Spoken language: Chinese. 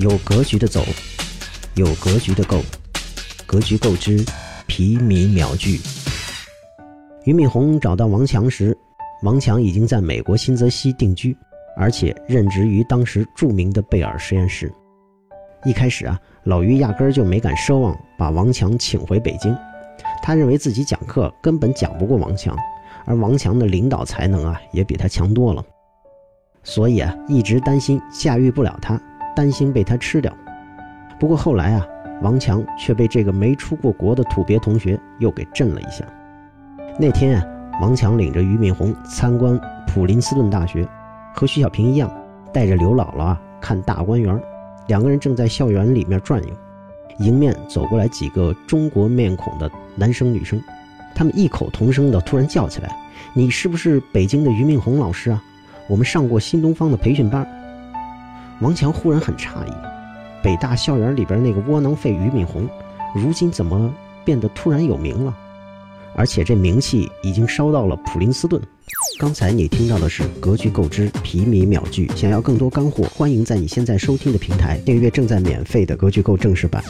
有格局的走，有格局的够，格局够之，皮米秒聚。俞敏洪找到王强时，王强已经在美国新泽西定居，而且任职于当时著名的贝尔实验室。一开始啊，老俞压根儿就没敢奢望把王强请回北京，他认为自己讲课根本讲不过王强，而王强的领导才能啊也比他强多了，所以啊一直担心驾驭不了他，担心被他吃掉。不过后来啊，王强却被这个没出过国的土鳖同学又给震了一下。那天啊，王强领着俞敏洪参观普林斯顿大学，和徐小平一样，带着刘姥姥啊看大观园。两个人正在校园里面转悠，迎面走过来几个中国面孔的男生女生，他们异口同声的突然叫起来：“你是不是北京的俞敏洪老师啊？我们上过新东方的培训班。”王强忽然很诧异，北大校园里边那个窝囊废俞敏洪，如今怎么变得突然有名了？而且这名气已经烧到了普林斯顿。刚才你听到的是格局购知皮米秒剧，想要更多干货，欢迎在你现在收听的平台订阅正在免费的格局购正式版。